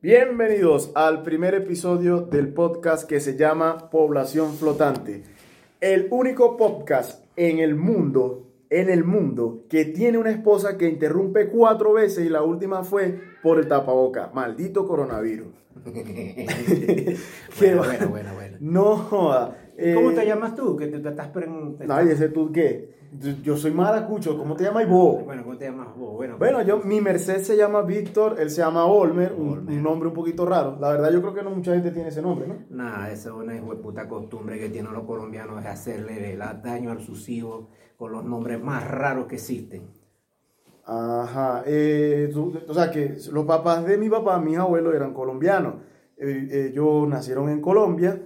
Bienvenidos al primer episodio del podcast que se llama Población Flotante. El único podcast en el mundo, en el mundo, que tiene una esposa que interrumpe cuatro veces y la última fue por el tapaboca. Maldito coronavirus. Bueno, bueno, bueno, bueno. No joda. ¿Cómo Eh, te llamas tú? Que te, te estás preguntando. Ay, ese tú qué? Yo- soy maracucho, ¿cómo te llamas vos? Bueno, ¿cómo te llamas vos? Bueno, Bueno, yo, mi Merced se llama Víctor, él se llama Olmer, un, Olmer. un nombre un poquito raro. La verdad, yo creo que no mucha gente tiene ese nombre, ¿no? Nada, esa es una puta costumbre que tienen los colombianos de hacerle daño a sus hijos con los nombres más raros que existen. Ajá. eh, tú- o sea, que los papás de mi papá, mis abuelos, eran colombianos. Eh, ellos nacieron en Colombia,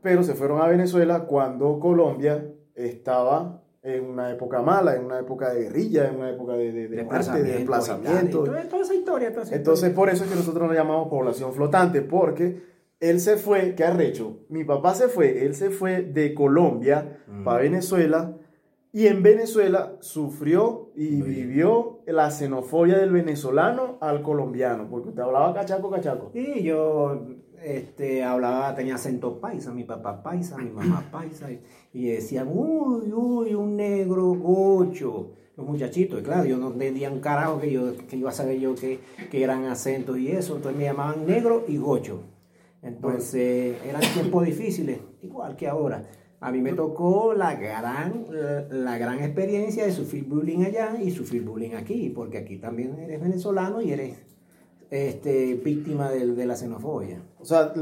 pero se fueron a Venezuela cuando Colombia estaba en una época mala, en una época de guerrilla, en una época de, de, de muerte, de desplazamiento. y tal, y Toda, esa historia, toda esa Entonces, historia. por eso es que nosotros nos llamamos población flotante, porque él se fue, ¿qué arrecho? Mi papá se fue, él se fue de Colombia Mm. para Venezuela y en Venezuela sufrió y Muy bien. vivió la xenofobia del venezolano al colombiano, porque usted hablaba cachaco, cachaco. Sí, yo este, hablaba, tenía acento paisa, mi papá paisa, mi mamá paisa, y, y decían, uy, uy, un negro gocho. Los muchachitos, y claro, yo no entendía un carajo que yo, que iba a saber yo que, que eran acentos y eso, entonces me llamaban negro y gocho. Entonces eran tiempos difíciles, igual que ahora. A mí me tocó la gran, la, la gran experiencia de sufrir bullying allá y sufrir bullying aquí, porque aquí también eres venezolano y eres este, víctima del- de, la xenofobia. O sea,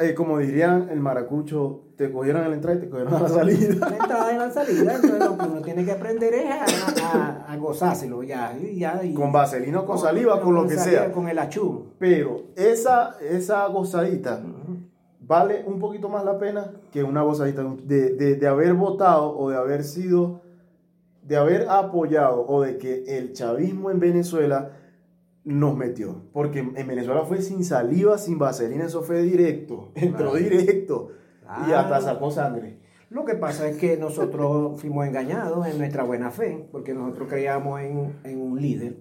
eh, como dirían el maracucho, te cogieron a la entrada y te cogieron a la salida. La entrada y la salida, entonces lo que uno tiene que aprender es a, a- a gozárselo ya. y ya y- Con vaselina o con saliva, con lo que sea. Con el achú. Pero esa, esa gozadita vale un poquito más la pena que una gozadita de, de, de haber votado o de haber sido, de haber apoyado o de que el chavismo en Venezuela nos metió. Porque en Venezuela fue sin saliva, sin vaselina, eso fue directo, entró Claro. directo y hasta Claro. sacó sangre. Lo que pasa es que nosotros fuimos engañados en nuestra buena fe, porque nosotros creíamos en, en un líder,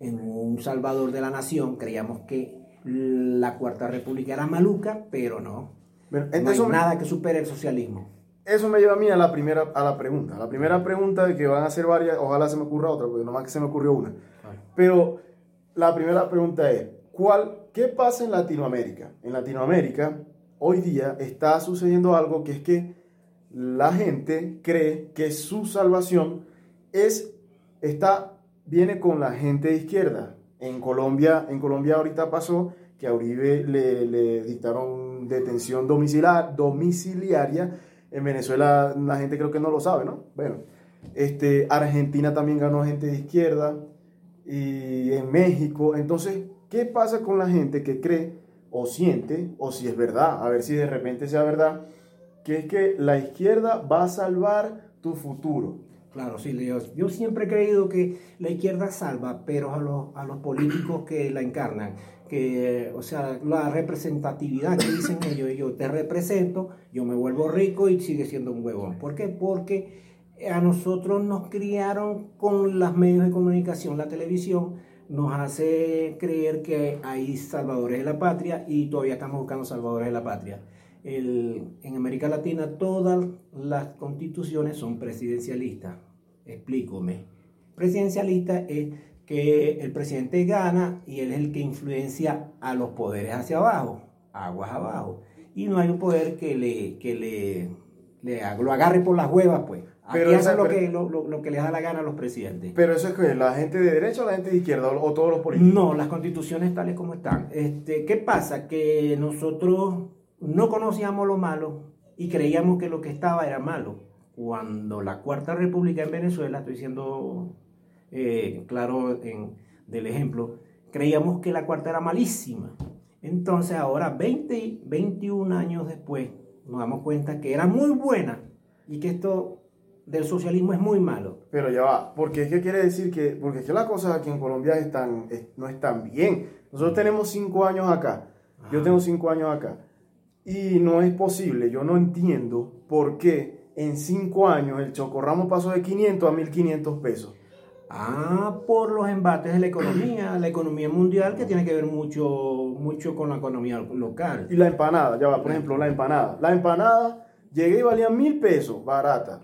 en un salvador de la nación, creíamos que la Cuarta República era maluca, pero no. Bueno, No hay entonces, nada que supere el socialismo. Eso me lleva a mí a la primera a la pregunta. La primera pregunta de que van a ser varias, ojalá se me ocurra otra, porque nomás que se me ocurrió una. Pero la primera pregunta es, ¿cuál, ¿qué pasa en Latinoamérica? En Latinoamérica, hoy día está sucediendo algo que es que la gente cree que su salvación es, está, viene con la gente de izquierda. En Colombia, en Colombia ahorita pasó que a Uribe le, le dictaron detención domiciliar, domiciliaria. En Venezuela la gente creo que no lo sabe, ¿no? Bueno, este, Argentina también ganó gente de izquierda y en México. Entonces, ¿qué pasa con la gente que cree o siente, o si es verdad, a ver si de repente sea verdad, que es que la izquierda va a salvar tu futuro? Claro, sí, yo, yo siempre he creído que la izquierda salva, pero a los, a los políticos que la encarnan, que, o sea, la representatividad que dicen ellos, yo te represento, yo me vuelvo rico y sigue siendo un huevón. ¿Por qué? Porque a nosotros nos criaron con los medios de comunicación, la televisión, nos hace creer que hay salvadores de la patria y todavía estamos buscando salvadores de la patria. En América Latina todas las constituciones son presidencialistas. Explícome. Presidencialista es que el presidente gana y él es el que influencia a los poderes hacia abajo, aguas abajo. Y no hay un poder que le, que le, lo agarre por las huevas, pues. Aquí Pero hacen esa- lo, que, lo, lo- lo que les da la gana a los presidentes. Pero eso es que la gente de derecha o la gente de izquierda o, o todos los políticos. No, las constituciones tales como están. Este, ¿Qué pasa? Que nosotros no conocíamos lo malo y creíamos que lo que estaba era malo. Cuando la Cuarta República en Venezuela, estoy siendo eh, claro en, del ejemplo, creíamos que la Cuarta era malísima. Entonces ahora, 20, 21 años después, nos damos cuenta que era muy buena y que esto del socialismo es muy malo. Pero ya va, porque es que quiere decir que, porque es que las cosas aquí en Colombia están, es- no están bien. Nosotros tenemos cinco años acá, yo Ajá. tengo cinco años acá, y no es posible, yo no entiendo por qué en cinco años el chocorramo pasó de 500 a 1500 pesos. Ah, por los embates de la economía, la economía mundial que tiene que ver mucho, mucho con la economía local. Y la empanada, ya va, por ejemplo, la empanada. La empanada llegué y valía mil pesos, barata.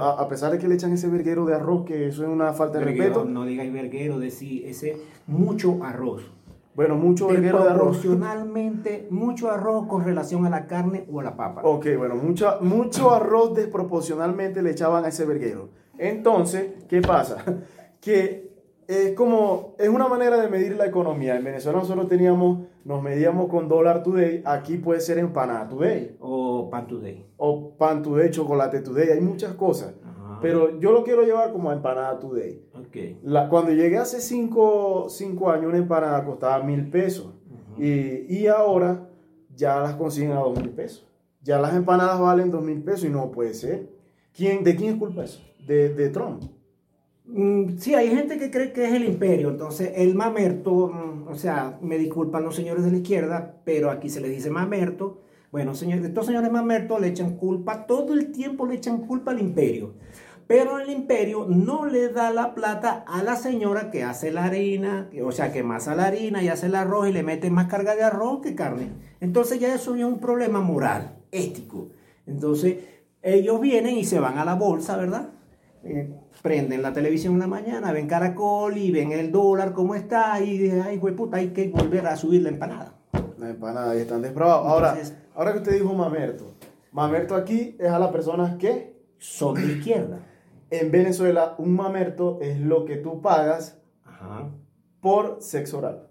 A, pesar de que le echan ese verguero de arroz, que eso es una falta de respeto. No digáis verguero, decir ese mucho arroz. Bueno, mucho verguero de arroz. Proporcionalmente, mucho arroz con relación a la carne o a la papa. Ok, bueno, mucho, mucho arroz desproporcionalmente le echaban a ese verguero. Entonces, ¿qué pasa? que es como, es una manera de medir la economía. En Venezuela nosotros teníamos, nos medíamos con dólar today, aquí puede ser empanada today. O pan today. O pan today, chocolate today, hay muchas cosas. Pero yo lo quiero llevar como empanada today. Okay. La, cuando llegué hace cinco, cinco, años, una empanada costaba mil pesos. y, y, ahora ya las consiguen a dos mil pesos. Ya las empanadas valen dos mil pesos y no puede ser. ¿Quién, ¿De quién es culpa eso? De, de Trump. Mm, sí, hay gente que cree que es el imperio, entonces el mamerto, mm, o sea, me disculpan los señores de la izquierda, pero aquí se les dice mamerto. Bueno, señores, estos señores mamerto le echan culpa, todo el tiempo le echan culpa al imperio. Pero el imperio no le da la plata a la señora que hace la harina, o sea, que masa la harina y hace el arroz y le mete más carga de arroz que carne. Entonces ya eso es un problema moral, ético. Entonces ellos vienen y se van a la bolsa, ¿verdad? Eh, prenden la televisión en la mañana, ven Caracol y ven el dólar cómo está y dicen, ay, güey, puta, hay que volver a subir la empanada. La empanada, y están desprobados. Ahora, ahora que usted dijo mamerto, mamerto aquí es a las personas que son de izquierda. En Venezuela, un mamerto es lo que tú pagas por sexo oral.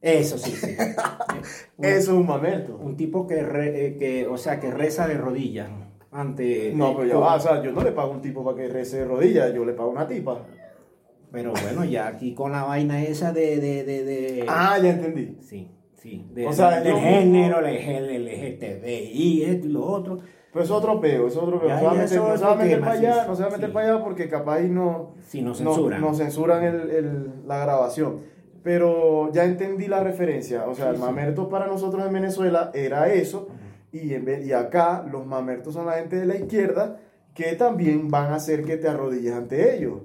Eso sí, sí. Eso es un mamerto. Un tipo que, eh, que, o sea, que reza de rodillas ante... No, pero ya o sea, yo no le pago a un tipo para que rece de rodillas, yo le pago a una tipa. Pero bueno, ya aquí con la vaina esa de... de, de, Ah, ya entendí. Sí, sí. o sea, del género, el LGTBI, esto y lo otro. Pero es otro peo, es otro peo. no se va a meter, para allá, no se va a meter para allá porque capaz no, sí, no censuran, no, censuran el, el, la grabación. Pero ya entendí la referencia. O sea, el mamerto para nosotros en Venezuela era eso. Y, en y acá los mamertos son la gente de la izquierda que también van a hacer que te arrodilles ante ellos.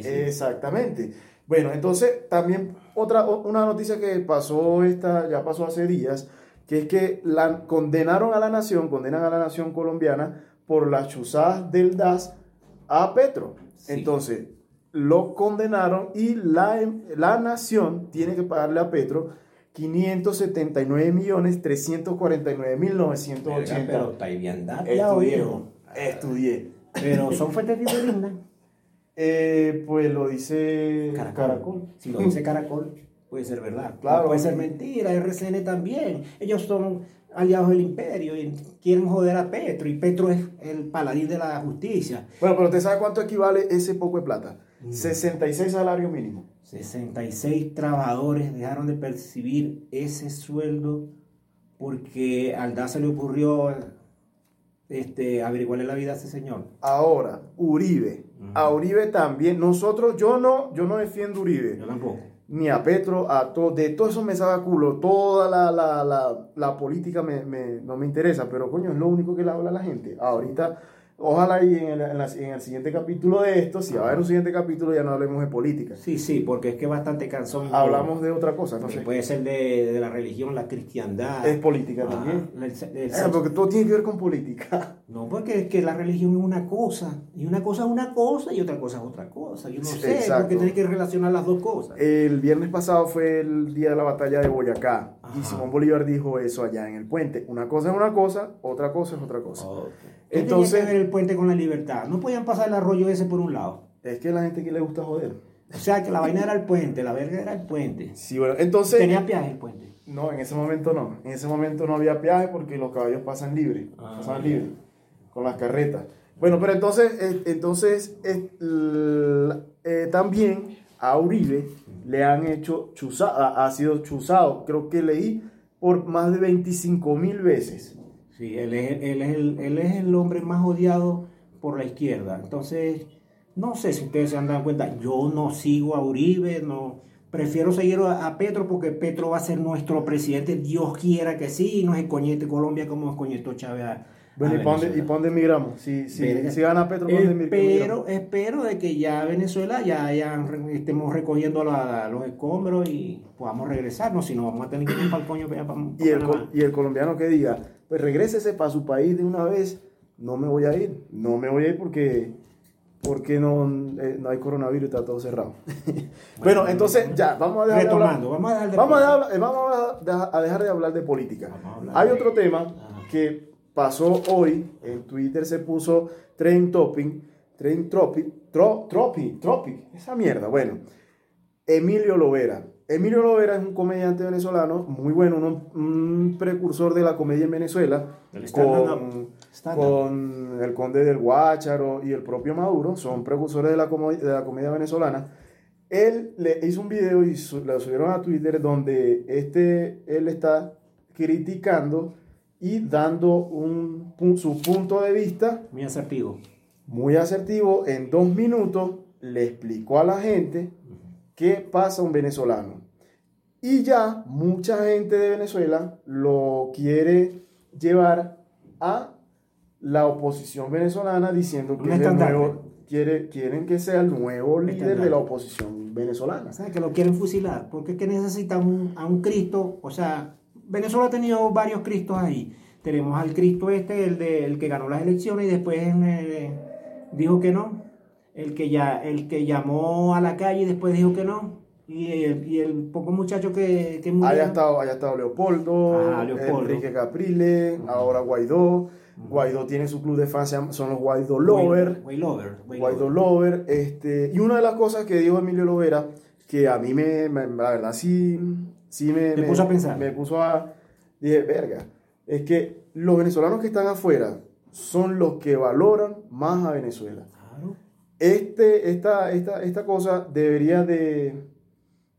Sí. Exactamente. Bueno, entonces también otra una noticia que pasó esta ya pasó hace días, que es que la, condenaron a la nación, condenan a la nación colombiana por las chuzadas del DAS a Petro. Entonces, lo condenaron y la, la nación tiene que pagarle a Petro 579 millones 349 mil 980. Pero está bien Estudié, estudié. Pero son fuentes de eh, pues lo dice Caracol. Si lo dice Caracol, puede ser verdad. Claro. puede ser mentira. RCN también. Ellos son aliados del imperio y quieren joder a Petro. Y Petro es el paladín de la justicia. Bueno, pero ¿usted sabe cuánto equivale ese poco de plata? 66 salarios mínimos. 66 trabajadores dejaron de percibir ese sueldo porque al se le ocurrió este, averiguarle la vida a ese señor. Ahora, Uribe. A Uribe también. Nosotros, yo no, yo no defiendo Uribe. Yo tampoco. Ni a Petro, a todo, de todo eso me saca culo. Toda la, la, la, la política me, me, no me interesa, pero coño, es lo único que le habla a la gente. Ahorita Ojalá y en el, en, el, siguiente capítulo de esto, si va a haber un siguiente capítulo, ya no hablemos de política. Sí, sí, porque es que bastante cansón. Hablamos de otra cosa, no sé. Puede ser de, de, la religión, la cristiandad. Es política ah, también. Eh, porque todo tiene que ver con política. No, porque es que la religión es una cosa, y una cosa es una cosa y otra cosa es otra cosa. Yo no sé, porque tiene que relacionar las dos cosas. El viernes pasado fue el día de la batalla de Boyacá, y Simón Bolívar dijo eso allá en el puente. Una cosa es una cosa, otra cosa es otra cosa. Entonces, que ver el puente con la libertad? No podían pasar el arroyo ese por un lado. Es que la gente que le gusta joder. O sea, que la vaina era el puente, la verga era el puente. Sí, bueno, entonces... ¿Tenía peaje el puente? No, en ese momento no. En ese momento no había peaje porque los caballos pasan libre. Ah, pasan libre. Con las carretas. Bueno, pero entonces, eh, entonces eh, también a Uribe le han hecho chuzado, ha sido chuzado, creo que leí, por más de 25 mil veces. Sí, él es, él, es el, él es el hombre más odiado por la izquierda. Entonces, no sé si ustedes se han dado cuenta, yo no sigo a Uribe, no prefiero seguir a, Petro porque Petro va a ser nuestro presidente, Dios quiera que sí, y no es coñete Colombia como es coñeto Chávez Bueno, ¿y para dónde, ¿y dónde migramos? Si, si, si gana Petro, ¿para dónde espero, espero de que ya Venezuela ya estemos recogiendo los escombros y podamos regresarnos, si no vamos a tener que ir para el coño para, y, el, y el colombiano que diga, pues regrésese para su país de una vez, no me voy a ir, no me voy a ir porque porque no, eh, no hay coronavirus y está todo cerrado. bueno, entonces ya, vamos a dejar de hablar, vamos a dejar de, vamos a, vamos a dejar de hablar de política. Hay otro tema que pasó hoy, en Twitter se puso Train Topping, Train Tropic, Tropic, Tropic, esa mierda, bueno, Emilio Lovera. Emilio Lovera es un comediante venezolano muy bueno, un, precursor de la comedia en Venezuela, con, con, el conde del Guácharo y el propio Maduro, son precursores de la, de la comedia venezolana. Él le hizo un video y lo subieron a Twitter donde este, él está criticando y dando un, su punto de vista. Muy asertivo. Muy asertivo. En dos minutos le explicó a la gente qué pasa un venezolano. Y ya mucha gente de Venezuela lo quiere llevar a la oposición venezolana diciendo que nuevo, quiere, quieren que sea el nuevo líder de la oposición venezolana. O sea, que lo quieren fusilar, porque es que necesitan a un Cristo, o sea, Venezuela ha tenido varios Cristos ahí. Tenemos al Cristo este, el, de, el que ganó las elecciones y después eh, dijo que no. El que, ya, el que llamó a la calle y después dijo que no. Y el, y el poco muchacho que, que murió. Haya estado, haya estado Leopoldo, Enrique Caprile, ahora Guaidó. Guaidó tiene su club de fans, son los Guaidó Lover. Guaidó Lover. Este, y una de las cosas que dijo Emilio Lovera, que a mí me, la verdad sí, sí me, me, puso a pensar. Me puso a. Dije, verga. Es que los venezolanos que están afuera son los que valoran más a Venezuela. Claro. Este, esta, esta, esta cosa debería de,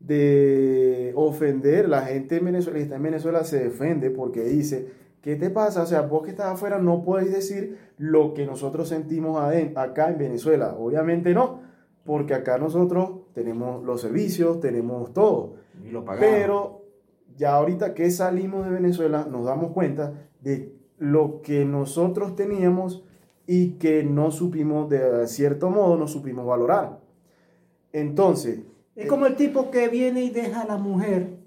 de ofender. La gente en Venezuela, que está en Venezuela se defiende porque dice ¿Qué te pasa? O sea, vos que estás afuera no podéis decir lo que nosotros sentimos acá en Venezuela. Obviamente no, porque acá nosotros tenemos los servicios, tenemos todo. Y lo pagamos. Pero ya ahorita que salimos de Venezuela nos damos cuenta de lo que nosotros teníamos y que no supimos, de cierto modo, no supimos valorar. Entonces... Es como el tipo que viene y deja a la mujer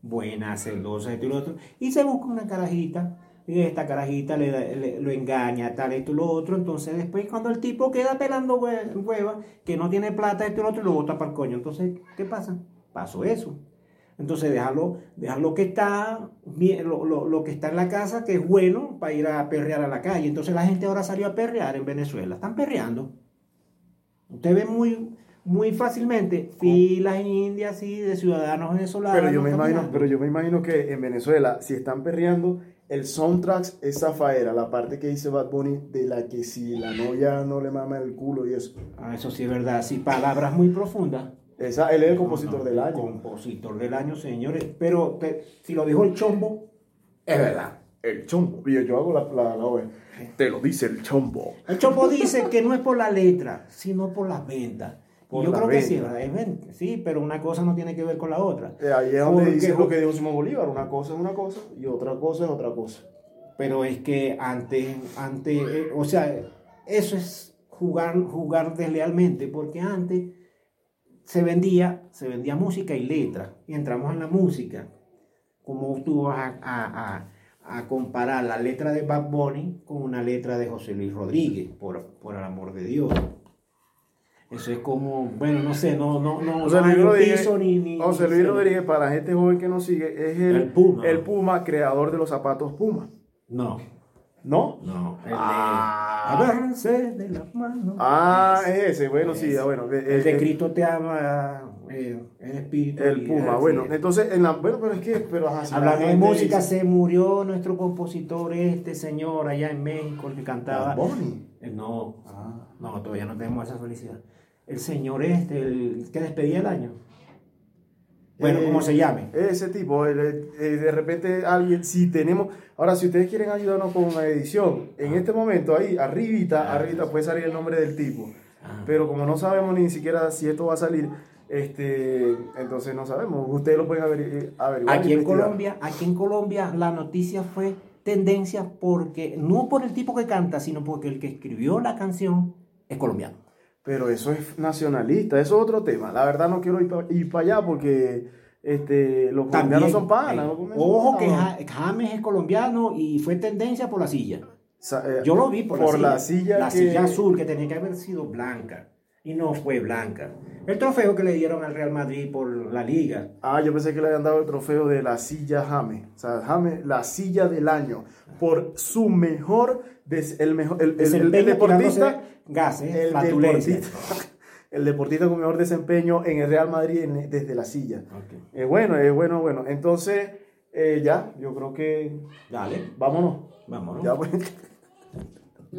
buena, celosa, esto y lo otro, y se busca una carajita, y esta carajita le, lo engaña, tal, esto y lo otro, entonces después cuando el tipo queda pelando hueva, que no tiene plata, esto y lo otro, lo bota para el coño, entonces, ¿qué pasa? Pasó eso. Entonces déjalo, déjalo que está, lo, lo, lo, que está en la casa, que es bueno para ir a perrear a la calle. Entonces la gente ahora salió a perrear en Venezuela. Están perreando. Usted ve muy, muy fácilmente filas en India así de ciudadanos venezolanos. Pero yo, me imagino, pero yo me imagino que en Venezuela, si están perreando, el soundtrack es Zafaera, la parte que dice Bad Bunny, de la que si la novia no le mama el culo y eso. Ah, eso sí es verdad, sí, palabras muy profundas. Esa, él es el compositor del año. Compositor del año, señores. Pero si lo dijo el chombo, es verdad. El chombo. Yo, yo hago la, la, Te lo dice el chombo. El chombo dice que no es por la letra, sino por las ventas yo creo que sí, sí, pero una cosa no tiene que ver con la otra. Eh, ahí es donde dice lo que dijo Simón Bolívar, una cosa es una cosa y otra cosa es otra cosa. Pero es que antes, antes eh, o sea, eso es jugar, jugar deslealmente, porque antes se vendía, se vendía música y letra, y entramos en la música. Como tú vas a, a, comparar la letra de Bad Bunny con una letra de José Luis Rodríguez, por, por el amor de Dios. Eso es como, bueno, no sé, no, no, no, José Luis Rodríguez, ni, José Luis Rodríguez, para la gente joven que nos sigue, es el, el, Puma. creador de los zapatos Puma. No. ¿No? No, el ah. de de las manos. Ah, es ese, bueno, sí, bueno. El, el de Cristo te ama eh, el espíritu. El Puma, bueno, entonces, en la, bueno, pero es que, pero Hablando de música, se murió nuestro compositor, este señor allá en México, el que cantaba. Bonnie? Eh, no, ah. no, todavía no tenemos esa felicidad el señor este, el que despedía el año. Bueno, como se llame. Ese tipo, de repente alguien, si tenemos, ahora si ustedes quieren ayudarnos con una edición, en este momento ahí, arribita, ah, arribita puede salir el nombre del tipo, ah. pero como no sabemos ni siquiera si esto va a salir, este, entonces no sabemos, ustedes lo pueden averiguar. Aquí en Colombia, aquí en Colombia la noticia fue tendencia porque, no por el tipo que canta, sino porque el que escribió la canción es colombiano. Pero eso es nacionalista, eso es otro tema. La verdad no quiero ir para allá porque este, los colombianos son panas. ojo que James es colombiano y fue tendencia por la silla. Eh, Yo lo vi por, la, silla. La silla azul que tenía que haber sido blanca y no fue blanca. El trofeo que le dieron al Real Madrid por la liga. Ah, yo pensé que le habían dado el trofeo de la silla Jame. O sea, Jame, la silla del año. Por su mejor, el mejor, el, deportista. Gases, el deportista, el deportista con mejor desempeño en el Real Madrid desde la silla. Es bueno, es bueno, bueno. Entonces, eh, ya, yo creo que. Dale. Vámonos. Vámonos. Ya, pues.